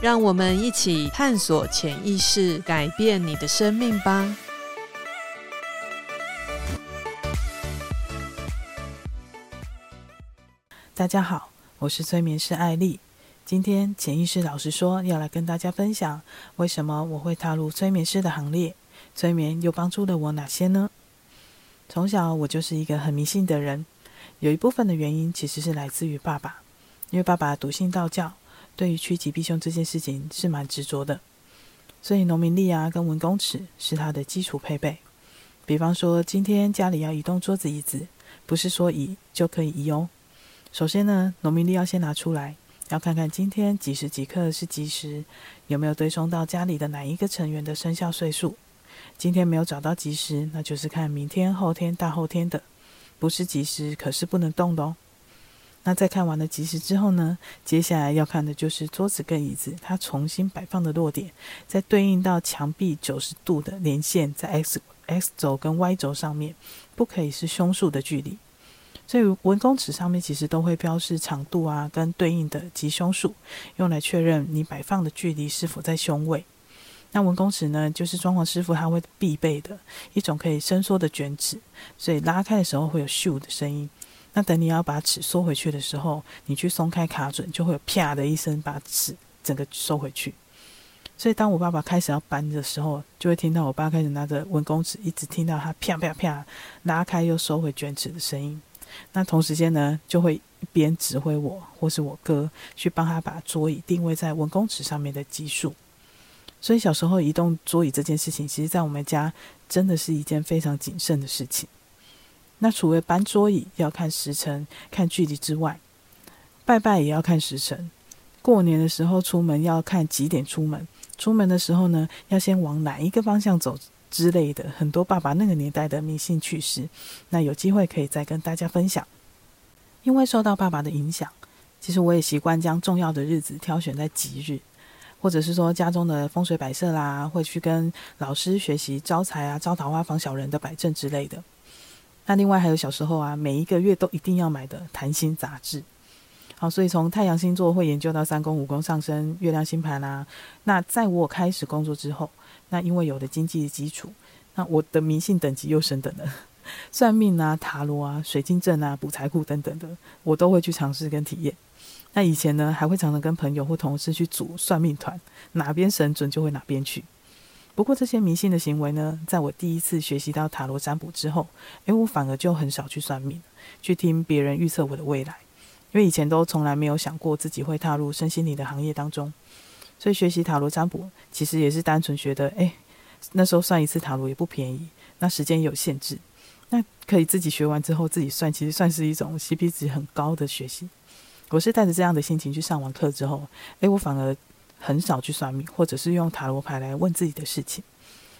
让我们一起探索潜意识，改变你的生命吧。大家好，我是催眠师艾丽。今天潜意识老师说要来跟大家分享，为什么我会踏入催眠师的行列？催眠又帮助了我哪些呢？从小我就是一个很迷信的人，有一部分的原因其实是来自于爸爸，因为爸爸笃信道教，对于趋吉避凶这件事情是蛮执着的，所以农民历啊跟文公尺是他的基础配备。比方说今天家里要移动桌子椅子，不是说移就可以移哦。首先呢，农民历要先拿出来，要看看今天几时几刻是吉时，有没有对冲到家里的哪一个成员的生肖岁数。今天没有找到吉时，那就是看明天、后天、大后天的，不是吉时，可是不能动的哦。那在看完了吉时之后呢，接下来要看的就是桌子跟椅子它重新摆放的落点，再对应到墙壁九十度的连线，在 x x 轴跟 y 轴上面，不可以是凶数的距离。所以文公尺上面其实都会标示长度啊，跟对应的吉凶数，用来确认你摆放的距离是否在凶位。那文公尺呢，就是装潢师傅他会必备的一种可以伸缩的卷尺，所以拉开的时候会有咻的声音。那等你要把尺缩回去的时候，你去松开卡准，就会有啪的一声把尺整个收回去。所以当我爸爸开始要搬的时候，就会听到我爸开始拿着文公尺，一直听到他啪啪啪拉开又收回卷尺的声音。那同时间呢，就会一边指挥我或是我哥去帮他把桌椅定位在文公尺上面的级数。所以小时候移动桌椅这件事情，其实在我们家真的是一件非常谨慎的事情。那除了搬桌椅要看时辰、看距离之外，拜拜也要看时辰。过年的时候出门要看几点出门，出门的时候呢，要先往哪一个方向走。之类的很多爸爸那个年代的迷信趣事，那有机会可以再跟大家分享。因为受到爸爸的影响，其实我也习惯将重要的日子挑选在吉日，或者是说家中的风水摆设啦，会去跟老师学习招财啊、招桃花、防小人的摆阵之类的。那另外还有小时候啊，每一个月都一定要买的谈心杂志。好，所以从太阳星座会研究到三宫、五宫上升、月亮星盘啊。那在我开始工作之后，那因为有了经济基础，那我的迷信等级又升等了，算命啊、塔罗啊、水晶阵啊、补财库等等的，我都会去尝试跟体验。那以前呢，还会常常跟朋友或同事去组算命团，哪边神准就会哪边去。不过这些迷信的行为呢，在我第一次学习到塔罗占卜之后，诶，我反而就很少去算命，去听别人预测我的未来，因为以前都从来没有想过自己会踏入身心灵的行业当中。所以学习塔罗占卜，其实也是单纯觉得，诶，那时候算一次塔罗也不便宜，那时间也有限制，那可以自己学完之后自己算，其实算是一种 CP 值很高的学习。我是带着这样的心情去上完课之后，诶，我反而很少去算命，或者是用塔罗牌来问自己的事情，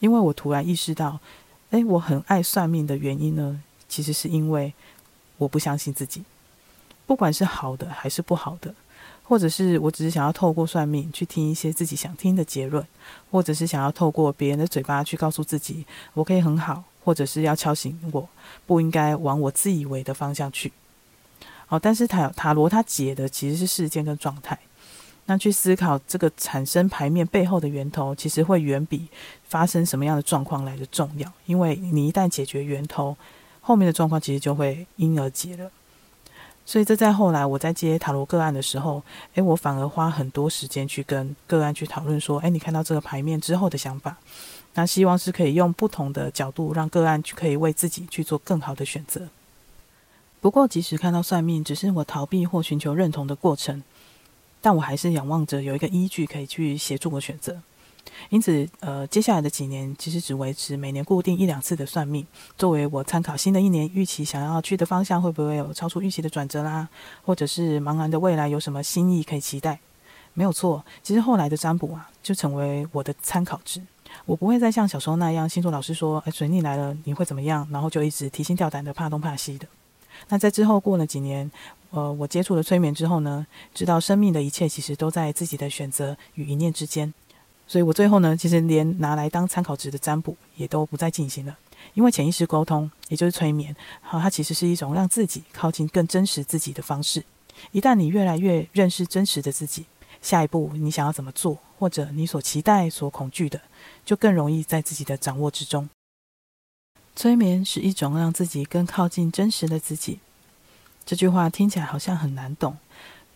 因为我突然意识到，诶，我很爱算命的原因呢，其实是因为我不相信自己，不管是好的还是不好的。或者是我只是想要透过算命去听一些自己想听的结论，或者是想要透过别人的嘴巴去告诉自己我可以很好，或者是要敲醒我不应该往我自以为的方向去。哦，但是塔塔罗它解的其实是事件跟状态，那去思考这个产生牌面背后的源头，其实会远比发生什么样的状况来的重要，因为你一旦解决源头，后面的状况其实就会因而解了。所以这在后来我在接塔罗个案的时候，诶，我反而花很多时间去跟个案去讨论说，诶，你看到这个牌面之后的想法，那希望是可以用不同的角度让个案去可以为自己去做更好的选择。不过，即使看到算命只是我逃避或寻求认同的过程，但我还是仰望着有一个依据可以去协助我选择。因此，呃，接下来的几年其实只维持每年固定一两次的算命，作为我参考新的一年预期想要去的方向会不会有超出预期的转折啦，或者是茫然的未来有什么新意可以期待。没有错。其实后来的占卜啊，就成为我的参考值。我不会再像小时候那样，星座老师说：“哎，水逆来了，你会怎么样？”然后就一直提心吊胆的，怕东怕西的。那在之后过了几年，呃，我接触了催眠之后呢，知道生命的一切其实都在自己的选择与一念之间。所以我最后呢，其实连拿来当参考值的占卜也都不再进行了，因为潜意识沟通，也就是催眠，好，它其实是一种让自己靠近更真实自己的方式。一旦你越来越认识真实的自己，下一步你想要怎么做，或者你所期待、所恐惧的，就更容易在自己的掌握之中。催眠是一种让自己更靠近真实的自己。这句话听起来好像很难懂，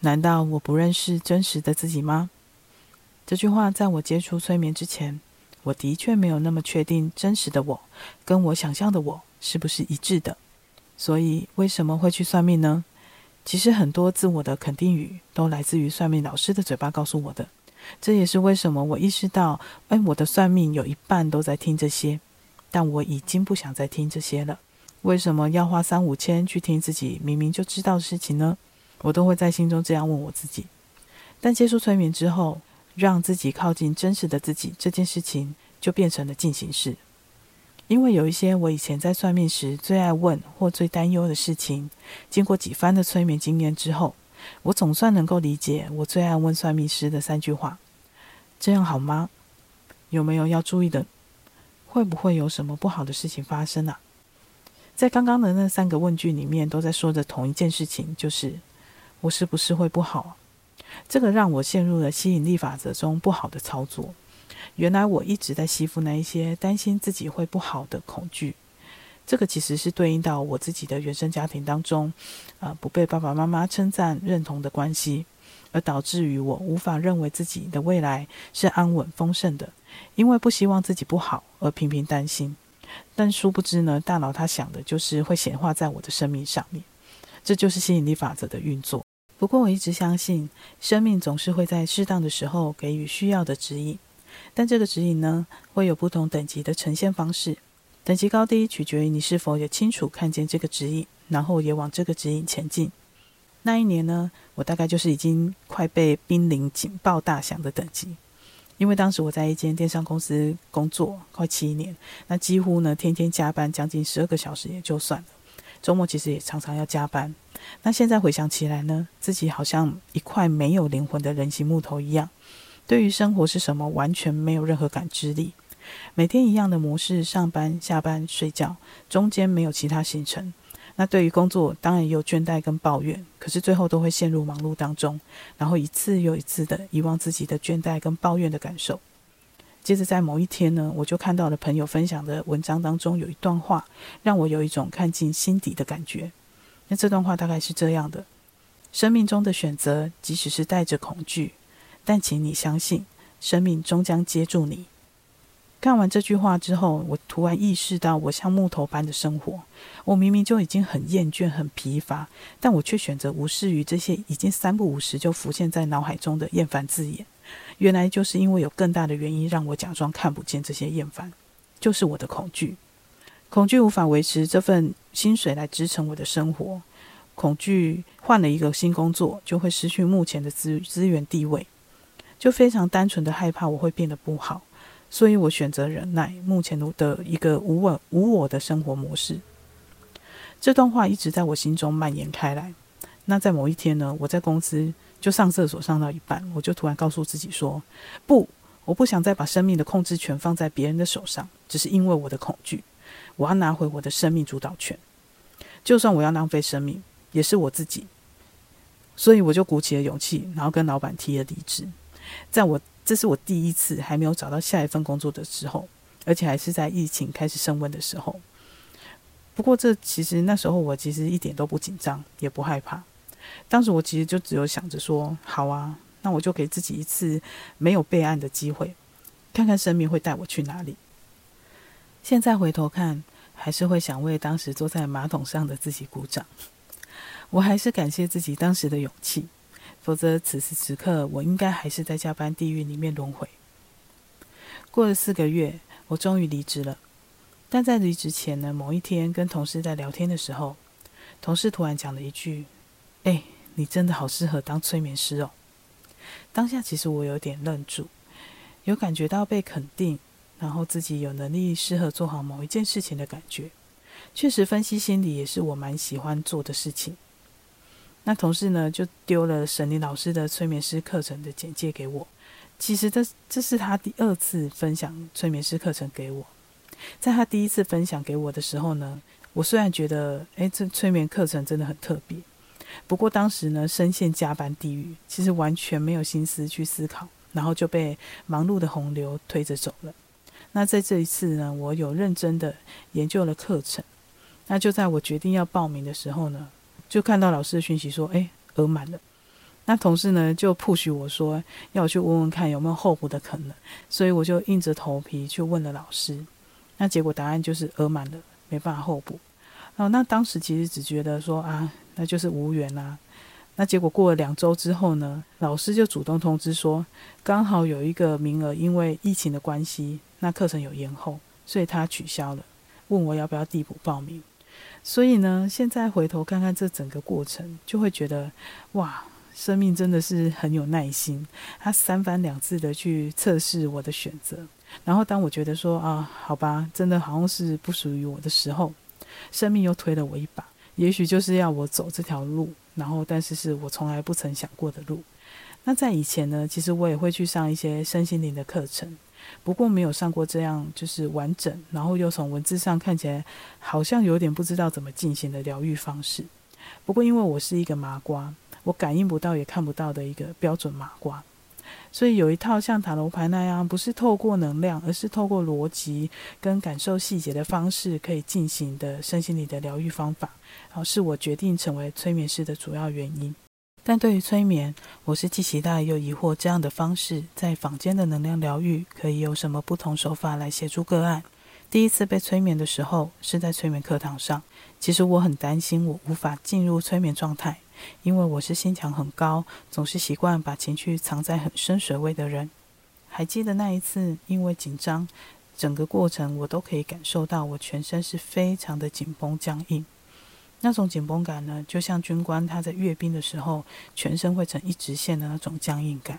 难道我不认识真实的自己吗？这句话在我接触催眠之前，我的确没有那么确定真实的我跟我想象的我是不是一致的。所以为什么会去算命呢？其实很多自我的肯定语都来自于算命老师的嘴巴告诉我的。这也是为什么我意识到，哎，我的算命有一半都在听这些。但我已经不想再听这些了。为什么要花三五千去听自己明明就知道的事情呢？我都会在心中这样问我自己。但接触催眠之后，让自己靠近真实的自己这件事情就变成了进行式。因为有一些我以前在算命时最爱问或最担忧的事情，经过几番的催眠经验之后，我总算能够理解我最爱问算命师的三句话：这样好吗？有没有要注意的？会不会有什么不好的事情发生啊？在刚刚的那三个问句里面，都在说着同一件事情，就是我是不是会不好？这个让我陷入了吸引力法则中不好的操作。原来我一直在吸附那一些担心自己会不好的恐惧。这个其实是对应到我自己的原生家庭当中，啊、不被爸爸妈妈称赞认同的关系，而导致于我无法认为自己的未来是安稳丰盛的。因为不希望自己不好而频频担心，但殊不知呢，大脑他想的就是会显化在我的生命上面，这就是吸引力法则的运作。不过我一直相信，生命总是会在适当的时候给予需要的指引，但这个指引呢，会有不同等级的呈现方式，等级高低取决于你是否也清楚看见这个指引，然后也往这个指引前进。那一年呢，我大概就是已经快被濒临警报大响的等级。因为当时我在一间电商公司工作快七年，那几乎呢天天加班将近十二个小时也就算了，周末其实也常常要加班。那现在回想起来呢，自己好像一块没有灵魂的人形木头一样，对于生活是什么完全没有任何感知力，每天一样的模式，上班、下班、睡觉，中间没有其他行程。那对于工作，当然也有倦怠跟抱怨，可是最后都会陷入忙碌当中，然后一次又一次的遗忘自己的倦怠跟抱怨的感受。接着在某一天呢，我就看到了朋友分享的文章当中有一段话，让我有一种看进心底的感觉。那这段话大概是这样的：生命中的选择，即使是带着恐惧，但请你相信，生命终将接住你。看完这句话之后，我突然意识到，我像木头般的生活，我明明就已经很厌倦、很疲乏，但我却选择无视于这些已经三不五时就浮现在脑海中的厌烦字眼。原来就是因为有更大的原因让我假装看不见这些厌烦，就是我的恐惧。恐惧无法维持这份薪水来支撑我的生活，恐惧换了一个新工作就会失去目前的资资源地位，就非常单纯的害怕我会变得不好。所以我选择忍耐，目前的一个无我无我的生活模式。这段话一直在我心中蔓延开来。那在某一天呢，我在公司就上厕所上到一半，我就突然告诉自己说：“不，我不想再把生命的控制权放在别人的手上，只是因为我的恐惧，我要拿回我的生命主导权。就算我要浪费生命，也是我自己。”所以我就鼓起了勇气，然后跟老板提了离职。在我这是我第一次还没有找到下一份工作的时候，而且还是在疫情开始升温的时候。不过，这其实那时候我其实一点都不紧张，也不害怕。当时我其实就只有想着说：“好啊，那我就给自己一次没有备案的机会，看看生命会带我去哪里。”现在回头看，还是会想为当时坐在马桶上的自己鼓掌。我还是感谢自己当时的勇气。否则，此时此刻我应该还是在加班地狱里面轮回。过了四个月，我终于离职了。但在离职前呢，某一天跟同事在聊天的时候，同事突然讲了一句：“哎，你真的好适合当催眠师哦。”当下其实我有点愣住，有感觉到被肯定，然后自己有能力适合做好某一件事情的感觉。确实，分析心理也是我蛮喜欢做的事情。那同事呢，就丢了沈林老师的催眠师课程的简介给我。其实这这是他第二次分享催眠师课程给我。在他第一次分享给我的时候呢，我虽然觉得，诶，这催眠课程真的很特别，不过当时呢，深陷加班地狱，其实完全没有心思去思考，然后就被忙碌的洪流推着走了。那在这一次呢，我有认真的研究了课程。那就在我决定要报名的时候呢，就看到老师的讯息说，诶，额满了。那同事呢就 push 我说，要我去问问看有没有候补的可能，所以我就硬着头皮去问了老师。那结果答案就是额满了，没办法候补。哦，那当时其实只觉得说啊，那就是无缘啦、那结果过了两周之后呢，老师就主动通知说，刚好有一个名额因为疫情的关系，那课程有延后，所以他取消了，问我要不要递补报名。所以呢，现在回头看看这整个过程，就会觉得哇，生命真的是很有耐心。他三番两次的去测试我的选择，然后当我觉得说啊，好吧，真的好像是不属于我的时候，生命又推了我一把，也许就是要我走这条路，然后但是是我从来不曾想过的路。那在以前呢，其实我也会去上一些身心灵的课程。不过没有上过这样就是完整，然后又从文字上看起来好像有点不知道怎么进行的疗愈方式。不过因为我是一个麻瓜，我感应不到也看不到的一个标准麻瓜，所以有一套像塔罗牌那样，不是透过能量，而是透过逻辑跟感受细节的方式可以进行的身心灵的疗愈方法，然后是我决定成为催眠师的主要原因。但对于催眠，我是既期待又疑惑，这样的方式在坊间的能量疗愈可以有什么不同手法来协助个案？第一次被催眠的时候是在催眠课堂上，其实我很担心我无法进入催眠状态，因为我是心墙很高，总是习惯把情绪藏在很深水位的人。还记得那一次，因为紧张，整个过程我都可以感受到我全身是非常的紧绷僵硬。那种紧绷感呢，就像军官他在阅兵的时候，全身会成一直线的那种僵硬感。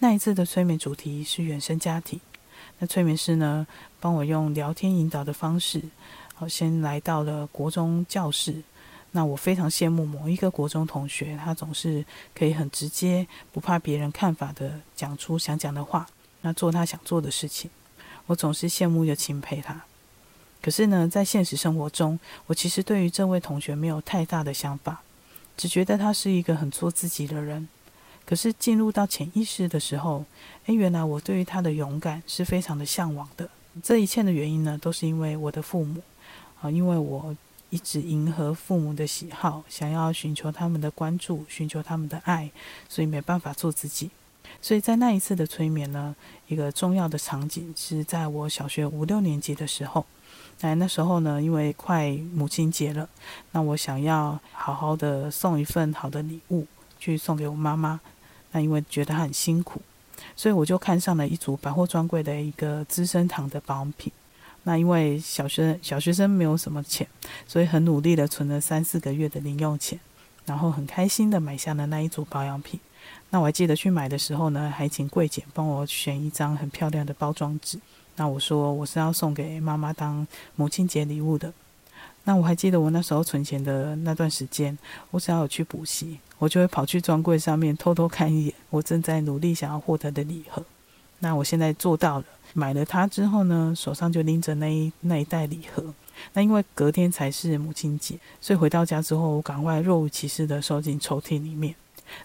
那一次的催眠主题是原生家庭。那催眠师呢，帮我用聊天引导的方式，好，先来到了国中教室。那我非常羡慕某一个国中同学，他总是可以很直接，不怕别人看法的讲出想讲的话，那做他想做的事情。我总是羡慕又钦佩他。可是呢，在现实生活中，我其实对于这位同学没有太大的想法，只觉得他是一个很做自己的人。可是进入到潜意识的时候，诶，原来我对于他的勇敢是非常的向往的。这一切的原因呢，都是因为我的父母啊，因为我一直迎合父母的喜好，想要寻求他们的关注，寻求他们的爱，所以没办法做自己。所以在那一次的催眠呢，一个重要的场景是在我小学五六年级的时候。哎，那时候呢，因为快母亲节了，那我想要好好的送一份好的礼物去送给我妈妈。那因为觉得很辛苦，所以我就看上了一组百货专柜的一个资生堂的保养品。那因为小学小学生没有什么钱，所以很努力的存了三四个月的零用钱，然后很开心的买下了那一组保养品。那我还记得去买的时候呢，还请柜姐帮我选一张很漂亮的包装纸。那我说我是要送给妈妈当母亲节礼物的。那我还记得我那时候存钱的那段时间，我只要有去补习，我就会跑去专柜上面偷偷看一眼我正在努力想要获得的礼盒。那我现在做到了，买了它之后呢，手上就拎着那一那一袋礼盒。那因为隔天才是母亲节，所以回到家之后，我赶快若无其事的收进抽屉里面。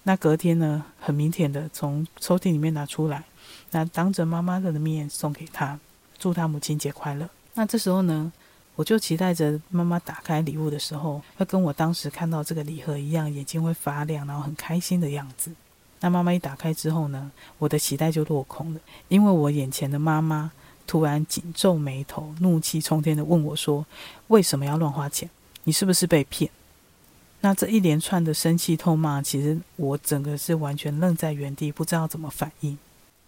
那隔天呢，很腼腆的从抽屉里面拿出来。那当着妈妈的面送给她，祝她母亲节快乐。那这时候呢，我就期待着妈妈打开礼物的时候，会跟我当时看到这个礼盒一样，眼睛会发亮，然后很开心的样子。那妈妈一打开之后呢，我的期待就落空了，因为我眼前的妈妈突然紧皱眉头，怒气冲天的问我说：“为什么要乱花钱？你是不是被骗？”那这一连串的生气痛骂，其实我整个是完全愣在原地，不知道怎么反应。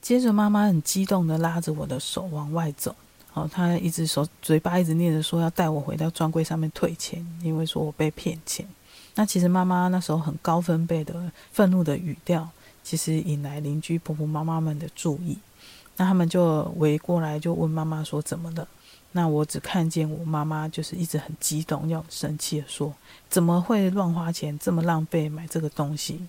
接着，妈妈很激动地拉着我的手往外走。哦，她一直手嘴巴一直念着说要带我回到专柜上面退钱，因为说我被骗钱。那其实妈妈那时候很高分贝的愤怒的语调，其实引来邻居婆婆妈妈们的注意。那他们就围过来，就问妈妈说怎么了？那我只看见我妈妈就是一直很激动，又很生气的说：“怎么会乱花钱，这么浪费买这个东西？”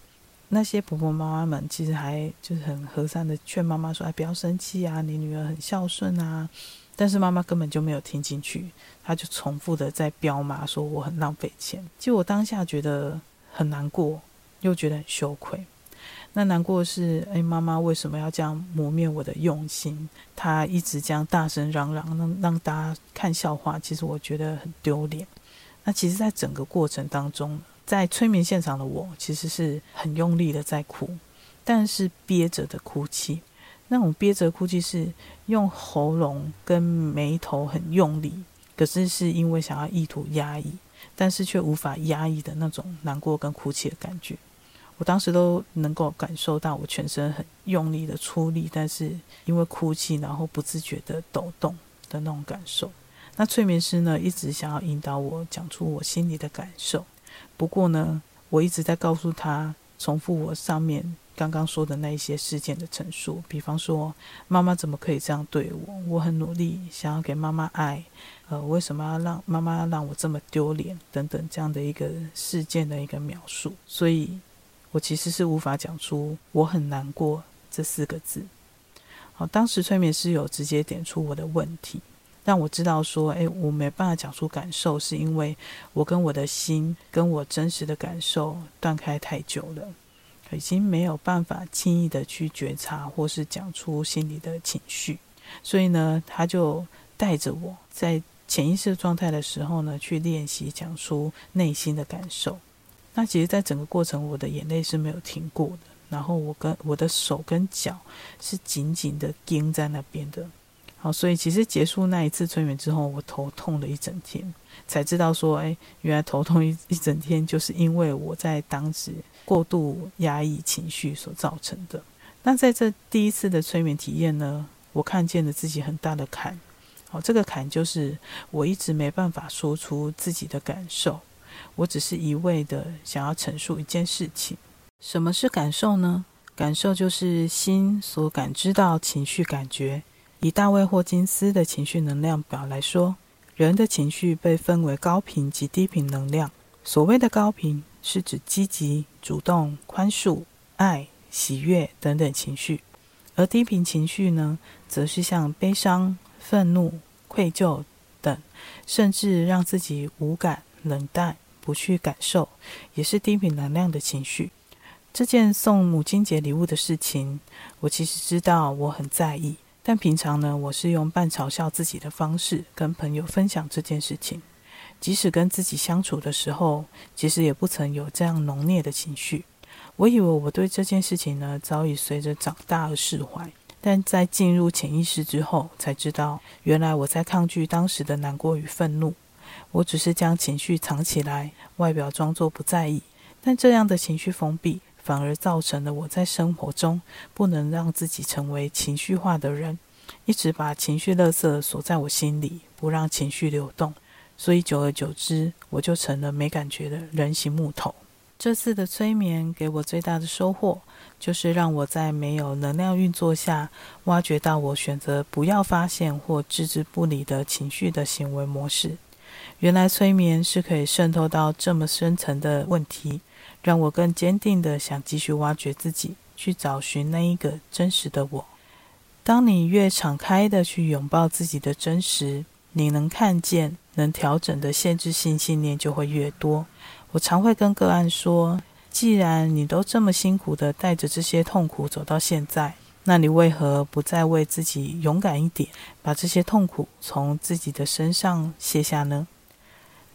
那些婆婆妈妈们其实还就是很和善的劝妈妈说：“哎，不要生气啊，你女儿很孝顺啊。”但是妈妈根本就没有听进去，她就重复的在飙骂说：“我很浪费钱。”其实我当下觉得很难过，又觉得很羞愧。那难过是，哎，妈妈为什么要这样磨灭我的用心？她一直这样大声嚷嚷，让让大家看笑话。其实我觉得很丢脸。那其实，在整个过程当中，在催眠现场的我，其实是很用力的在哭，但是憋着的哭泣。那种憋着哭泣是用喉咙跟眉头很用力，可是是因为想要意图压抑，但是却无法压抑的那种难过跟哭泣的感觉。我当时都能够感受到我全身很用力的出力，但是因为哭泣，然后不自觉的抖动的那种感受。那催眠师呢，一直想要引导我讲出我心里的感受，不过呢，我一直在告诉他，重复我上面刚刚说的那一些事件的陈述，比方说妈妈怎么可以这样对我？我很努力想要给妈妈爱，呃，为什么要让妈妈让我这么丢脸？等等这样的一个事件的一个描述，所以。我其实是无法讲出“我很难过”这四个字。好，当时催眠师有直接点出我的问题，让我知道说：“诶，我没办法讲出感受，是因为我跟我的心跟我真实的感受断开太久了，已经没有办法轻易的去觉察或是讲出心里的情绪。所以呢，他就带着我在潜意识状态的时候呢，去练习讲出内心的感受。”那其实，在整个过程，我的眼泪是没有停过的。然后，我跟我的手跟脚是紧紧的钉在那边的。好，所以其实结束那一次催眠之后，我头痛了一整天，才知道说，哎，原来头痛一一整天，就是因为我在当时过度压抑情绪所造成的。那在这第一次的催眠体验呢，我看见了自己很大的坎。好，这个坎就是我一直没办法说出自己的感受。我只是一味的想要陈述一件事情。什么是感受呢？感受就是心所感知到情绪感觉。以大卫霍金斯的情绪能量表来说，人的情绪被分为高频及低频能量。所谓的高频是指积极、主动、宽恕、爱、喜悦等等情绪，而低频情绪呢，则是像悲伤、愤怒、愧疚等，甚至让自己无感、冷淡。不去感受，也是低频能量的情绪。这件送母亲节礼物的事情，我其实知道我很在意，但平常呢，我是用半嘲笑自己的方式跟朋友分享这件事情。即使跟自己相处的时候，其实也不曾有这样浓烈的情绪。我以为我对这件事情呢，早已随着长大而释怀，但在进入潜意识之后，才知道原来我在抗拒当时的难过与愤怒。我只是将情绪藏起来，外表装作不在意，但这样的情绪封闭，反而造成了我在生活中不能让自己成为情绪化的人，一直把情绪垃圾锁在我心里，不让情绪流动，所以久而久之，我就成了没感觉的人形木头。这次的催眠给我最大的收获，就是让我在没有能量运作下，挖掘到我选择不要发现或置之不理的情绪的行为模式。原来催眠是可以渗透到这么深层的问题，让我更坚定的想继续挖掘自己，去找寻那一个真实的我。当你越敞开的去拥抱自己的真实，你能看见、能调整的限制性信念就会越多。我常会跟个案说：既然你都这么辛苦的带着这些痛苦走到现在，那你为何不再为自己勇敢一点，把这些痛苦从自己的身上卸下呢？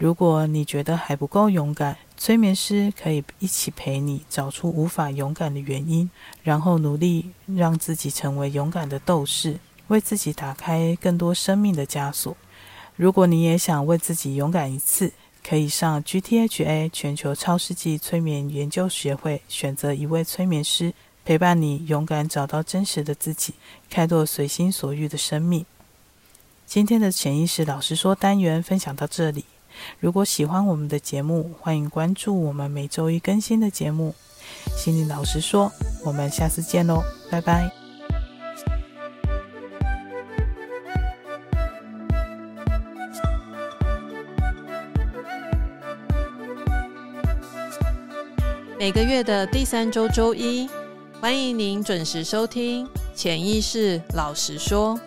如果你觉得还不够勇敢，催眠师可以一起陪你找出无法勇敢的原因，然后努力让自己成为勇敢的斗士，为自己打开更多生命的枷锁。如果你也想为自己勇敢一次，可以上 GTHA 全球超世纪催眠研究学会，选择一位催眠师陪伴你，勇敢找到真实的自己，开拓随心所欲的生命。今天的潜意识老实说单元分享到这里。如果喜欢我们的节目，欢迎关注我们每周一更新的节目。心理老实说，我们下次见喽，拜拜。每个月的第三周周一，欢迎您准时收听《潜意识老实说》。